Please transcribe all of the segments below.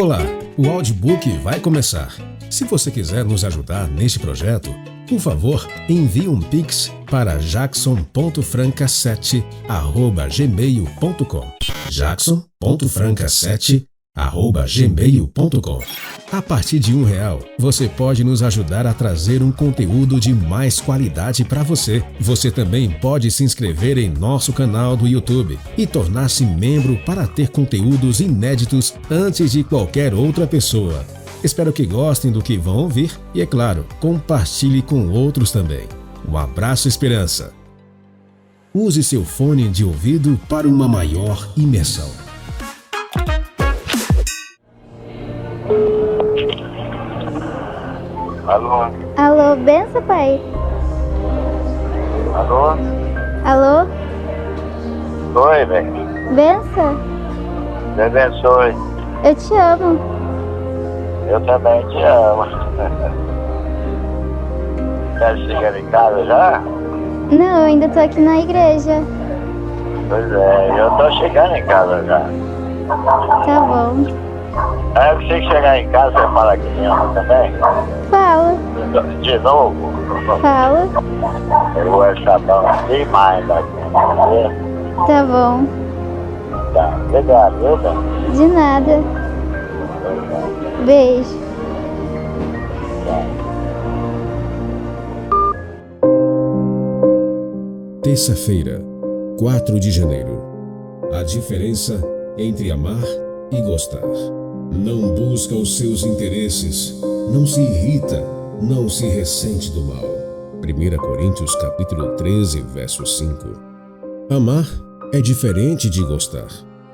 Olá, o audiobook vai começar. Se você quiser nos ajudar neste projeto, por favor, envie um pix para jackson.franca7@gmail.com. jackson.franca7@gmail.com. A partir de um real, você pode nos ajudar a trazer um conteúdo de mais qualidade para você. Você também pode se inscrever em nosso canal do YouTube e tornar-se membro para ter conteúdos inéditos antes de qualquer outra pessoa. Espero que gostem do que vão ouvir e, é claro, compartilhe com outros também. Um abraço, Esperança. Use seu fone de ouvido para uma maior imersão. Alô? Alô, benção, pai? Alô? Alô, Oi, velho. benção? Deus abençoe. Eu te amo. Eu também te amo. Tá chegando em casa já? Não, eu ainda tô aqui na igreja. Pois é, eu tô chegando em casa já. Tá bom. Aí você que chegar em casa, você fala que me ama também? Fala, De novo? fala. Eu vou sabão demais daqui. Tá? Tá bom. Tá. Obrigado, viu? De nada. Beijo. Terça-feira, 4 de janeiro. A diferença entre amar e gostar. Não busca os seus interesses, não se irrita, não se ressente do mal. 1 Coríntios capítulo 13, verso 5. Amar é diferente de gostar.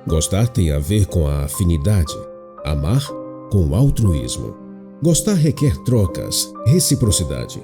Gostar tem a ver com a afinidade, amar com o altruísmo. Gostar requer trocas, reciprocidade.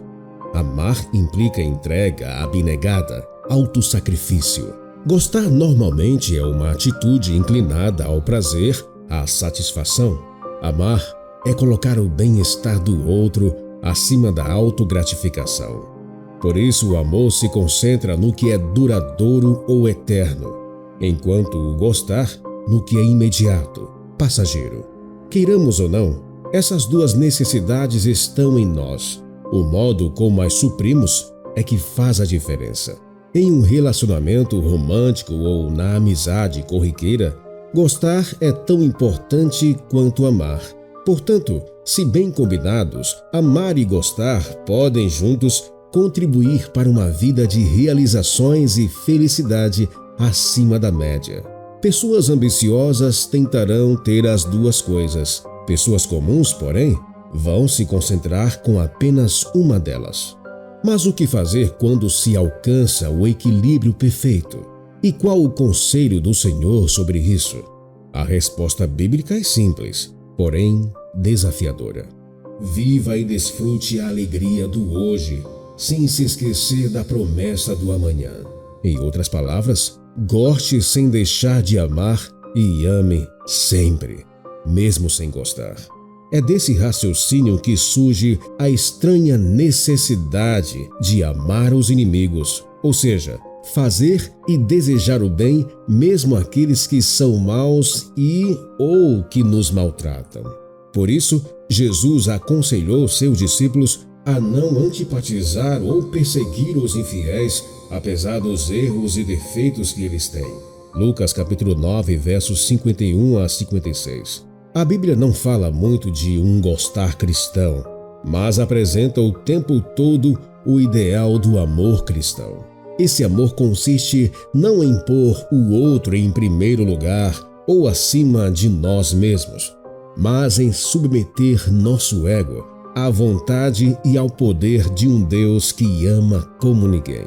Amar implica entrega abnegada, autossacrifício. Gostar normalmente é uma atitude inclinada ao prazer, à satisfação. Amar é colocar o bem-estar do outro acima da autogratificação. Por isso, o amor se concentra no que é duradouro ou eterno, enquanto o gostar no que é imediato, passageiro. Queiramos ou não, essas duas necessidades estão em nós. O modo como as suprimos é que faz a diferença. Em um relacionamento romântico ou na amizade corriqueira, gostar é tão importante quanto amar. Portanto, se bem combinados, amar e gostar podem juntos contribuir para uma vida de realizações e felicidade acima da média. Pessoas ambiciosas tentarão ter as duas coisas. Pessoas comuns, porém, vão se concentrar com apenas uma delas. Mas o que fazer quando se alcança o equilíbrio perfeito? E qual o conselho do Senhor sobre isso? A resposta bíblica é simples, porém desafiadora. Viva e desfrute a alegria do hoje, sem se esquecer da promessa do amanhã. Em outras palavras, goste sem deixar de amar e ame sempre, mesmo sem gostar. É desse raciocínio que surge a estranha necessidade de amar os inimigos, ou seja, fazer e desejar o bem mesmo àqueles que são maus e ou que nos maltratam. Por isso, Jesus aconselhou seus discípulos a não antipatizar ou perseguir os infiéis, apesar dos erros e defeitos que eles têm. Lucas capítulo 9, versos 51 a 56. A Bíblia não fala muito de um gostar cristão, mas apresenta o tempo todo o ideal do amor cristão. Esse amor consiste não em pôr o outro em primeiro lugar ou acima de nós mesmos, mas em submeter nosso ego à vontade e ao poder de um Deus que ama como ninguém.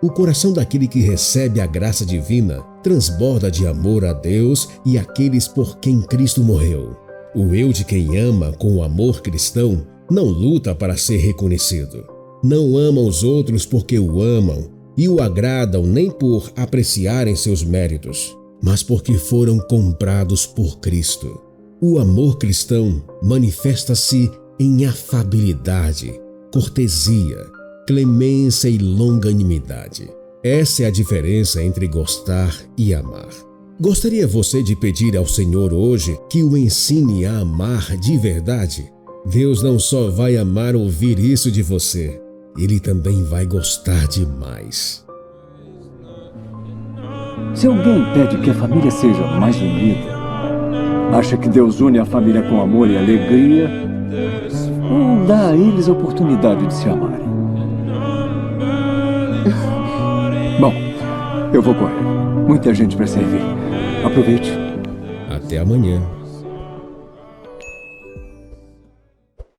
O coração daquele que recebe a graça divina transborda de amor a Deus e àqueles por quem Cristo morreu. O eu de quem ama com o amor cristão não luta para ser reconhecido. Não ama os outros porque o amam e o agradam nem por apreciarem seus méritos, mas porque foram comprados por Cristo. O amor cristão manifesta-se em afabilidade, cortesia, clemência e longanimidade. Essa é a diferença entre gostar e amar. Gostaria você de pedir ao Senhor hoje que o ensine a amar de verdade? Deus não só vai amar ouvir isso de você, ele também vai gostar demais. Se alguém pede que a família seja mais unida, acha que Deus une a família com amor e alegria, ou dá a eles a oportunidade de se amarem? Bom, eu vou correr. Muita gente para servir. Aproveite. Até amanhã.